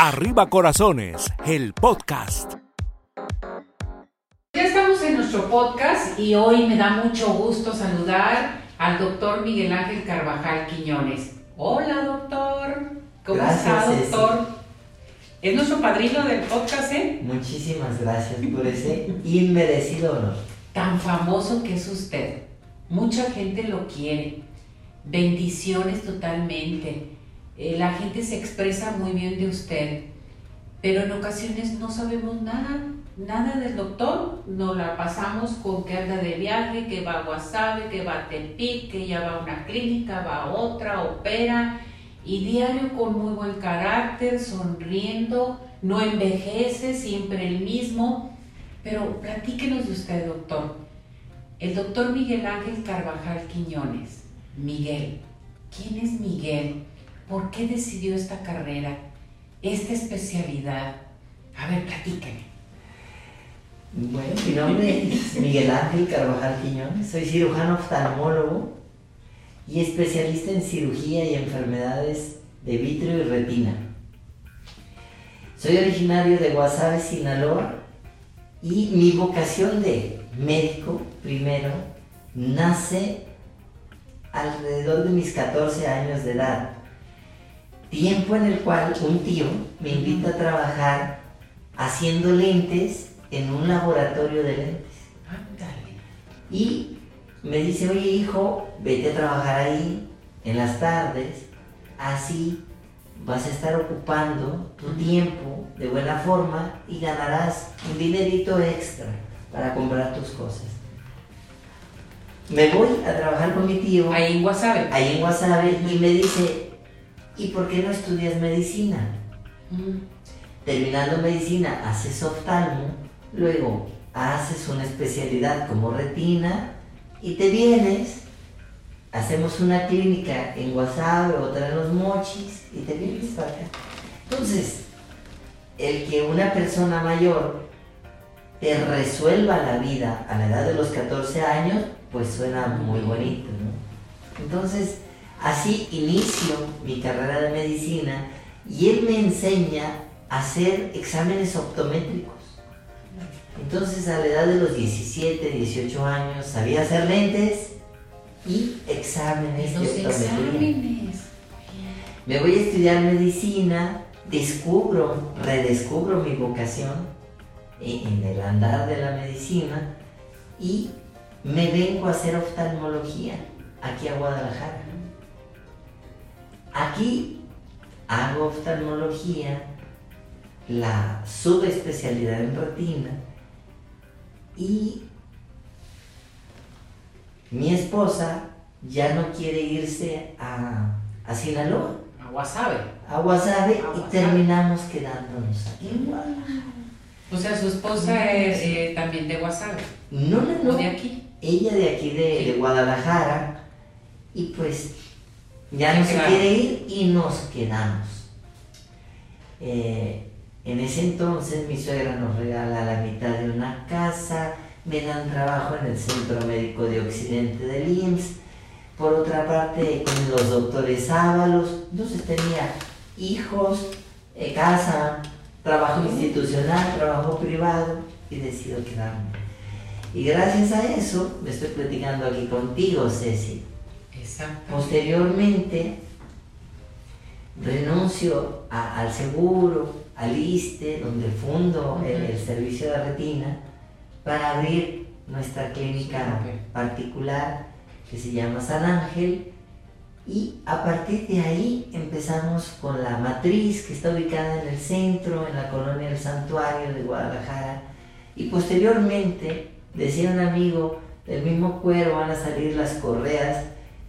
Arriba Corazones, el podcast. Ya estamos en nuestro podcast y hoy me da mucho gusto saludar al doctor Miguel Ángel Carvajal Quiñones. Hola doctor, ¿cómo está doctor? Es nuestro padrino del podcast, ¿eh? Muchísimas gracias por ese inmerecido honor. Tan famoso que es usted. Mucha gente lo quiere. Bendiciones totalmente. Eh, la gente se expresa muy bien de usted, pero en ocasiones no sabemos nada, nada del doctor. Nos la pasamos con que anda de viaje, que va a Guasave, que va a Tepic, que ya va a una clínica, va a otra, opera, y diario con muy buen carácter, sonriendo, no envejece, siempre el mismo. Pero platíquenos de usted, doctor. El doctor Miguel Ángel Carvajal Quiñones. Miguel. ¿Quién es Miguel? ¿Por qué decidió esta carrera, esta especialidad? A ver, platíqueme. Bueno, mi nombre es Miguel Ángel Carvajal Quiñones, soy cirujano oftalmólogo y especialista en cirugía y enfermedades de vitrio y retina. Soy originario de Guasave, Sinaloa, y mi vocación de médico, primero, nace alrededor de mis 14 años de edad tiempo en el cual un tío me invita a trabajar haciendo lentes en un laboratorio de lentes. Y me dice, oye hijo, vete a trabajar ahí en las tardes, así vas a estar ocupando tu tiempo de buena forma y ganarás un dinerito extra para comprar tus cosas. Me voy a trabajar con mi tío. Ahí en Guasave. Ahí en Guasave y me dice, ¿y por qué no estudias medicina? Mm. Terminando medicina, haces oftalmo, luego haces una especialidad como retina y te vienes, hacemos una clínica en Guasave, otra en Los Mochis y te vienes para acá. Entonces, el que una persona mayor te resuelva la vida a la edad de los 14 años, pues suena muy bonito, ¿no? Entonces, Así inicio mi carrera de medicina y él me enseña a hacer exámenes optométricos. Entonces a la edad de los 17, 18 años sabía hacer lentes y exámenes de optometría. Me voy a estudiar medicina, descubro, redescubro mi vocación en el andar de la medicina y me vengo a hacer oftalmología aquí a Guadalajara. Aquí hago oftalmología, la subespecialidad en retina y mi esposa ya no quiere irse a, a Sinaloa. A Guasave. A Guasave y terminamos quedándonos aquí en Guadalajara. O sea, su esposa es eh, también de Guasave. No, no, no. de aquí? Ella de aquí de Guadalajara. Y pues ya no se quiere ir y nos quedamos. Eh, en ese entonces mi suegra nos regala la mitad de una casa, me dan trabajo en el Centro Médico de Occidente del IMSS. Por otra parte, con los doctores Ábalos, entonces tenía hijos, eh, casa, trabajo institucional, trabajo privado y decido quedarme. Y gracias a eso me estoy platicando aquí contigo, Ceci Posteriormente, renuncio al seguro, al ISTE, donde fundo el, servicio de retina, para abrir nuestra clínica particular que se llama San Ángel. Y a partir de ahí empezamos con la matriz que está ubicada en el centro, en la colonia del Santuario de Guadalajara. Y posteriormente, decía un amigo, del mismo cuero van a salir las correas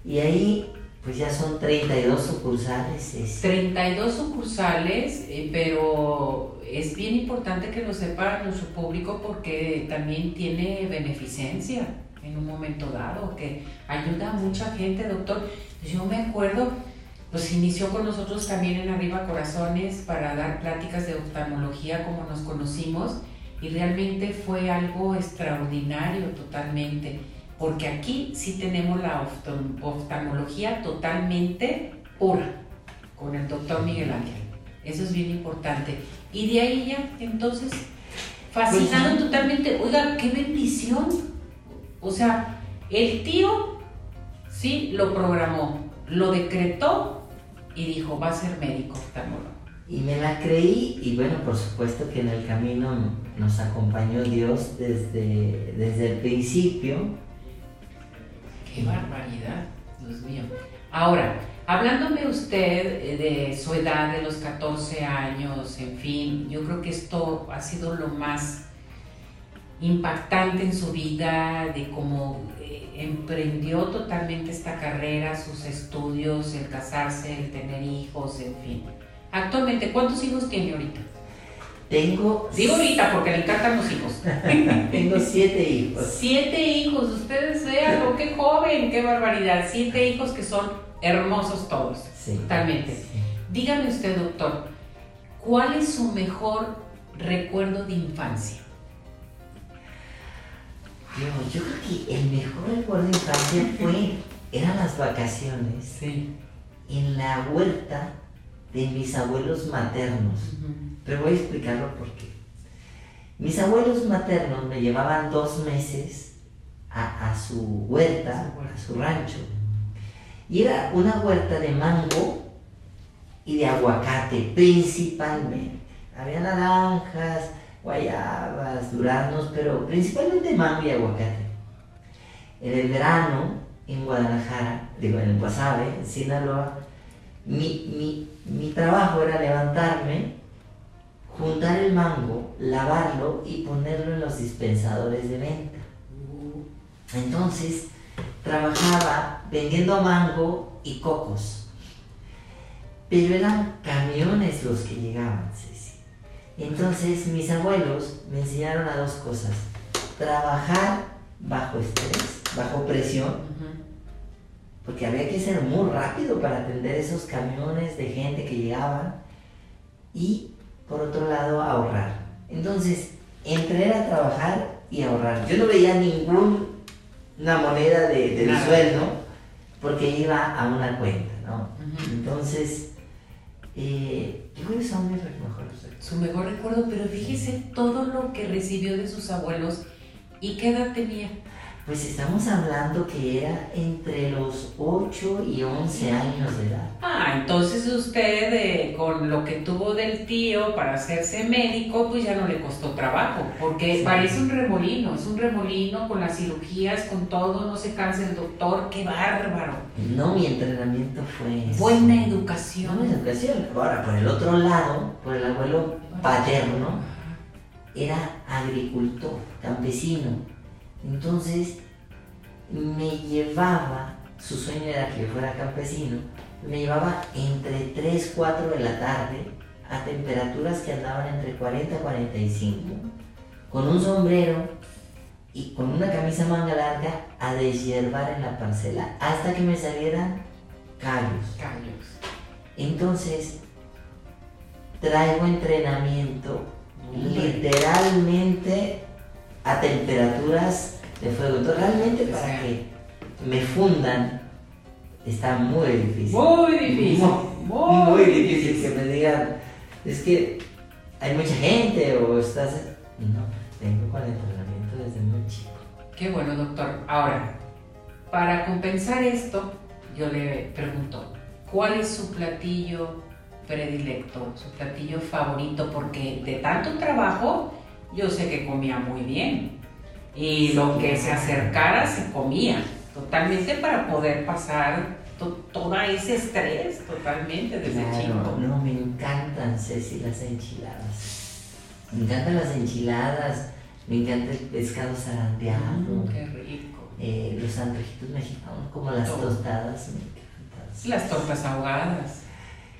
y ahí pues ya son 32 sucursales. 32 sucursales, eh, pero es bien importante que lo sepa nuestro público porque también tiene beneficencia en un momento dado, que ayuda a mucha gente, doctor. Yo me acuerdo, pues inició con nosotros también en Arriba Corazones para dar pláticas de oftalmología como nos conocimos y realmente fue algo extraordinario totalmente porque aquí sí tenemos la oftalmología totalmente pura, con el doctor Miguel Ángel. Eso es bien importante. Y de ahí ya, entonces, fascinado Pues totalmente. Oiga, qué bendición. O sea, el tío sí lo programó, lo decretó y dijo, va a ser médico oftalmólogo. Y me la creí y bueno, por supuesto que en el camino nos acompañó Dios desde, desde el principio. Qué barbaridad, Dios mío. Ahora, hablándome usted eh, de su edad, de los 14 años, en fin, yo creo que esto ha sido lo más impactante en su vida, de cómo eh, emprendió totalmente esta carrera, sus estudios, el casarse, el tener hijos, en fin. Actualmente, ¿cuántos hijos tiene ahorita? Tengo, Digo ahorita porque le encantan los hijos. tengo siete hijos. Siete hijos, ustedes vean, qué joven, qué barbaridad. Siete hijos que son hermosos todos, Sí. totalmente. Sí. Dígame usted, doctor, ¿cuál es su mejor recuerdo de infancia? Yo creo que el mejor recuerdo de infancia fue, eran las vacaciones Sí. en la huerta de mis abuelos maternos. Pero voy a explicarlo por qué. Mis abuelos maternos me llevaban dos meses a, a su huerta, a su rancho. Y era una huerta de mango y de aguacate, principalmente. Había naranjas, guayabas, duraznos, pero principalmente mango y aguacate. En el verano, en Guadalajara, digo, en Guasave, en Sinaloa, mi, mi, mi trabajo era levantarme, juntar el mango, lavarlo y ponerlo en los dispensadores de venta. Entonces, trabajaba vendiendo mango y cocos. Pero eran camiones los que llegaban, Ceci. Entonces, mis abuelos me enseñaron a dos cosas. Trabajar bajo estrés, bajo presión, porque había que ser muy rápido para atender esos camiones de gente que llegaban y por otro lado ahorrar. Entonces, entre era trabajar y ahorrar. Yo no veía ninguna moneda de, sueldo porque iba a una cuenta, ¿no? Entonces, eh, yo creo que son mis mejores recuerdos. Su mejor recuerdo, pero fíjese todo lo que recibió de sus abuelos y qué edad tenía. Pues estamos hablando que era entre los 8 y 11 años de edad. Ah, entonces usted eh, con lo que tuvo del tío para hacerse médico, pues ya no le costó trabajo, porque Sí. parece un remolino, es un remolino con las cirugías, con todo, no se cansa el doctor, qué bárbaro. No, mi entrenamiento fue... eso. Buena educación. en educación. Ahora, por el otro lado, por el abuelo paterno, era agricultor, campesino. Entonces, me llevaba, su sueño era que yo fuera campesino, me llevaba entre 3, 4 de la tarde a temperaturas que andaban entre 40 y 45, con un sombrero y con una camisa manga larga a deshiervar en la parcela hasta que me salieran callos. Callos. Entonces, traigo entrenamiento literalmente a temperaturas de fuego. Entonces, realmente para que me fundan está muy difícil. Muy difícil. Muy, muy difícil que me digan, es que hay mucha gente o estás... No, tengo con entrenamiento desde muy chico. Qué bueno, doctor. Ahora, para compensar esto, yo le pregunto, ¿cuál es su platillo predilecto, su platillo favorito? Porque de tanto trabajo, yo sé que comía muy bien. Y lo que se acercara se comía, totalmente para poder pasar to- todo ese estrés, totalmente desde Claro, chico. no, me encantan, Ceci, las enchiladas. Me encantan las enchiladas, me encanta el pescado zarandeado, Mm, qué rico. eh, los antojitos mexicanos, como las Todo. tostadas, me encantan. Las tortas ahogadas.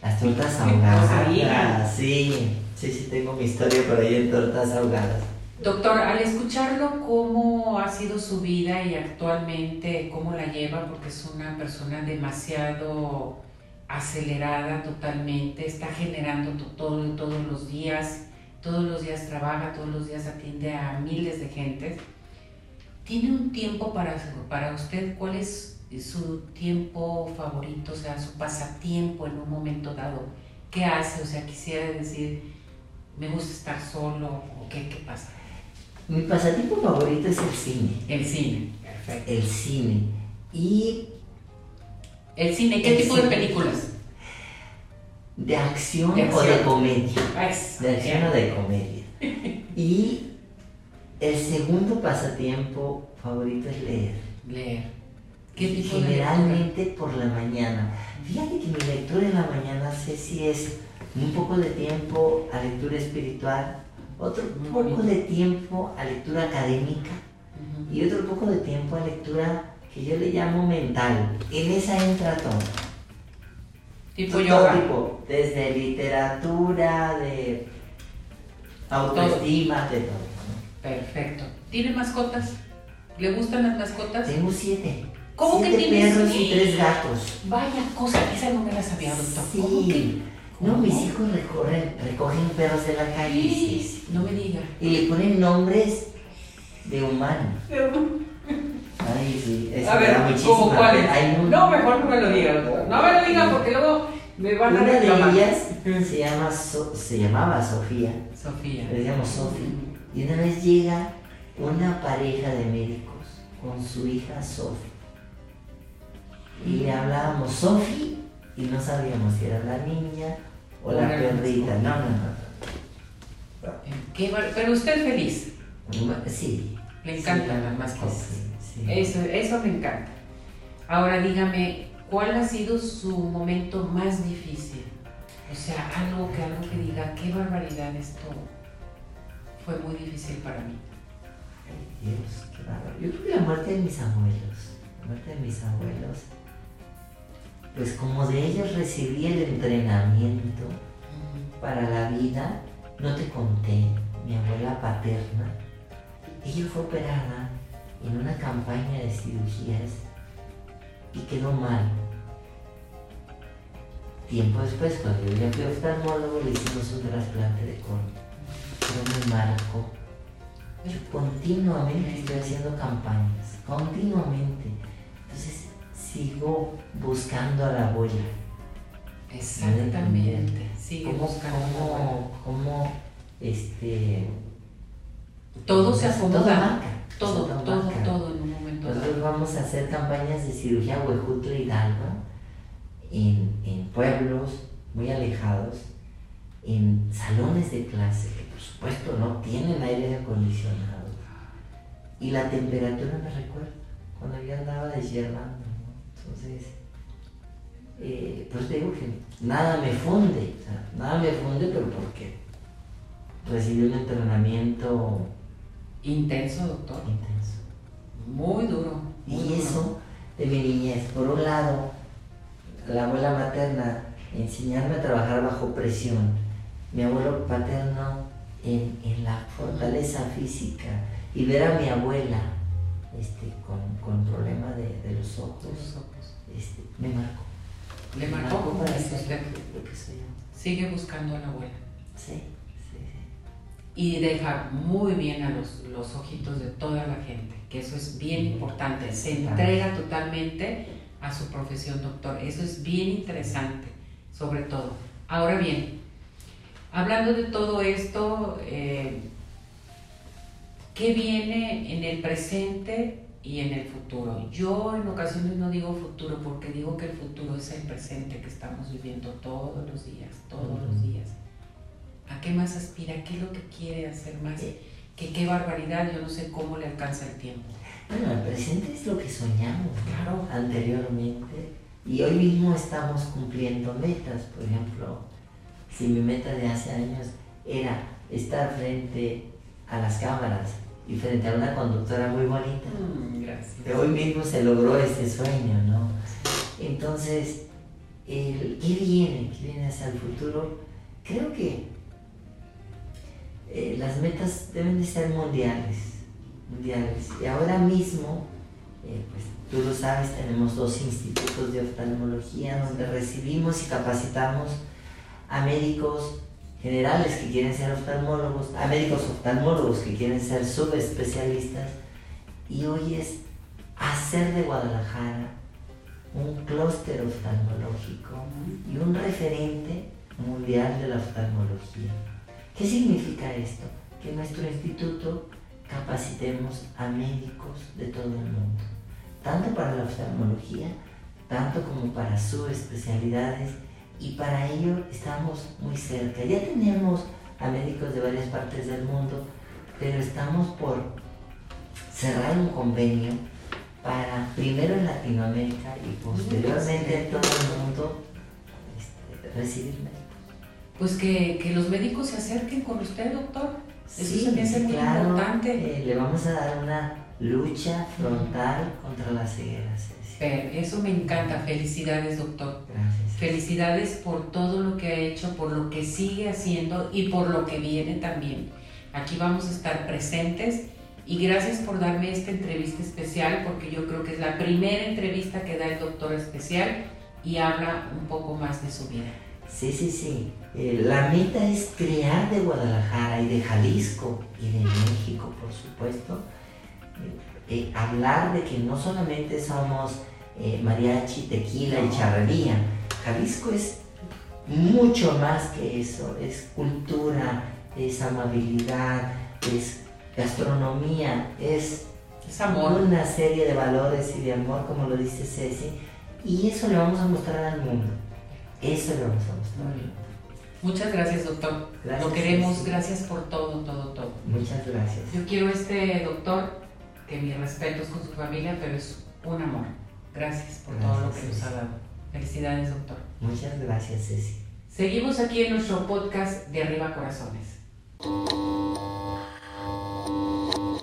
Las tortas ahogadas, sí, sí, sí, tengo mi historia por ahí en tortas ahogadas. Doctor, al escucharlo, ¿cómo ha sido su vida y actualmente cómo la lleva? Porque es una persona demasiado acelerada totalmente, está generando to- todo, todos los días, todos los días trabaja, todos los días atiende a miles de gentes. ¿Tiene un tiempo para, para usted? ¿Cuál es su tiempo favorito, o sea, su pasatiempo en un momento dado? ¿Qué hace? O sea, quisiera decir, me gusta estar solo o qué, qué pasa. Mi pasatiempo favorito es el cine. El cine, perfecto. El cine. Y El cine, ¿qué El tipo de películas? de acción, De o de comedia. De acción o de comedia. Y el segundo pasatiempo favorito es leer. Leer. ¿Qué tipo de? Generalmente por la mañana. Fíjate que mi lectura en la mañana sé si es un poco de tiempo a lectura espiritual, otro poco de tiempo a lectura académica y otro poco de tiempo a lectura que yo le llamo mental. En esa entra todo. Tipo Todo yoga. tipo, desde literatura, de autoestima, de todo. ¿no? Perfecto. ¿Tiene mascotas? ¿Le gustan las mascotas? Tengo siete. ¿Cómo que siete tienes? perros y tres gatos. Vaya cosa, esa no me la sabía, doctor. Sí. ¿Cómo que? No, mis hijos recorren, recogen perros de la calle sí. No me diga. y le ponen nombres de humano. Ay, sí, eso A ver, ¿cómo cuáles? un- No, mejor no me lo diga, doctor. No me lo diga porque luego me van a Una de reclamar. ellas se, llama So- se llamaba Sofía, Sofía. le decíamos Sofi, y una vez llega una pareja de médicos con su hija Sofi. Y le hablábamos Sofi y no sabíamos si era la niña o la perrita. No, no, no. Qué Pero usted feliz. Sí. Le encantan Sí, las mascotas. Sí, sí. Eso, eso me encanta. Ahora dígame, ¿cuál ha sido su momento más difícil? O sea, algo que algo que diga, qué barbaridad esto fue muy difícil para mí. Ay, Dios, qué bárbaro. Yo creo que la muerte de mis abuelos, la muerte de mis abuelos, pues como de ellos recibí el entrenamiento para la vida, no te conté, mi abuela paterna, ella fue operada en una campaña de cirugías y quedó mal. Tiempo después, cuando yo ya fui oftalmólogo, le hicimos un trasplante de colon. Pero me marcó. Yo continuamente estoy haciendo campañas, continuamente. Entonces sigo buscando a la abuela. Exactamente. Sigue ¿Cómo, buscando. la cómo, cómo, este... Todo se Todo acomoda. marca, Todo, todo todo, marca. todo en un momento dado. Nosotros vamos a hacer campañas de cirugía Huejutla Hidalgo en, en pueblos muy alejados, en salones de clase que por supuesto no tienen aire acondicionado. Y la temperatura me recuerda cuando yo andaba deshiervando. ¿no? Entonces, eh, pues te digo que nada me funde, o sea, nada me funde, pero porque recibí un entrenamiento Intenso, doctor. intenso. Muy duro. muy Y duro. eso de mi niñez. Por un lado, la abuela materna, enseñarme a trabajar bajo presión. Mi abuelo paterno en, en la fortaleza física. Y ver a mi abuela este, con, con problema de, de los ojos, Tus ojos. este, me marcó. Le Me marcó como para dice ser usted. lo que soy yo. Sigue buscando a la abuela. Sí, sí, sí. y deja muy bien a los, los ojitos de toda la gente, que eso es bien importante. Se entrega totalmente a su profesión, doctor. Eso es bien interesante, sobre todo. Ahora bien, hablando de todo esto, eh, ¿qué viene en el presente y en el futuro? Yo en ocasiones no digo futuro porque digo que el futuro es el presente que estamos viviendo todos los días, todos los Ujú. días. ¿A qué más aspira? ¿Qué es lo que quiere hacer más? Que qué barbaridad, yo no sé cómo le alcanza el tiempo. Bueno, el presente es lo que soñamos. Claro. anteriormente y hoy mismo estamos cumpliendo metas. Por ejemplo, si mi meta de hace años era estar frente a las cámaras y frente a una conductora muy bonita, Mm, gracias. que hoy mismo se logró este sueño, ¿no? Entonces, el, ¿qué viene? ¿Qué viene hacia el futuro? Creo que eh, las metas deben de ser mundiales, mundiales. Y ahora mismo, eh, pues tú lo sabes, tenemos dos institutos de oftalmología donde recibimos y capacitamos a médicos generales que quieren ser oftalmólogos, a médicos oftalmólogos que quieren ser subespecialistas. Y hoy es hacer de Guadalajara un clúster oftalmológico y un referente Mundial de la Oftalmología. ¿Qué significa esto? Que nuestro instituto capacitemos a médicos de todo el mundo, tanto para la oftalmología, tanto como para sus especialidades, y para ello estamos muy cerca. Ya tenemos a médicos de varias partes del mundo, pero estamos por cerrar un convenio para primero en Latinoamérica y posteriormente en todo el mundo este, recibir médicos. Pues que, los médicos se acerquen con usted, doctor. Eso se me hace muy importante. Eh, le vamos a dar una lucha frontal contra la ceguera. Eso me encanta. Felicidades, doctor. Gracias. Felicidades por todo lo que ha hecho, por lo que sigue haciendo y por lo que viene también. Aquí vamos a estar presentes y gracias por darme esta entrevista especial porque yo creo que es la primera entrevista que da el doctor especial y habla un poco más de su vida. Sí, sí, sí. Eh, la meta es crear de Guadalajara y de Jalisco y de México, por supuesto, eh, eh, hablar de que no solamente somos mariachi, tequila y charrería. Jalisco es mucho más que eso, es cultura, es amabilidad, es gastronomía, es, amor. una serie de valores y de amor, como lo dice Ceci, y eso le vamos a mostrar al mundo. Eso le vamos a mostrar. Muchas gracias, doctor. lo queremos, gracias por todo, todo, todo. Muchas gracias. Yo quiero este doctor, que mis respetos con su familia, pero es un amor. Gracias por todo lo que nos ha dado. Felicidades, doctor. Muchas gracias, Ceci. Seguimos aquí en nuestro podcast de Arriba Corazones.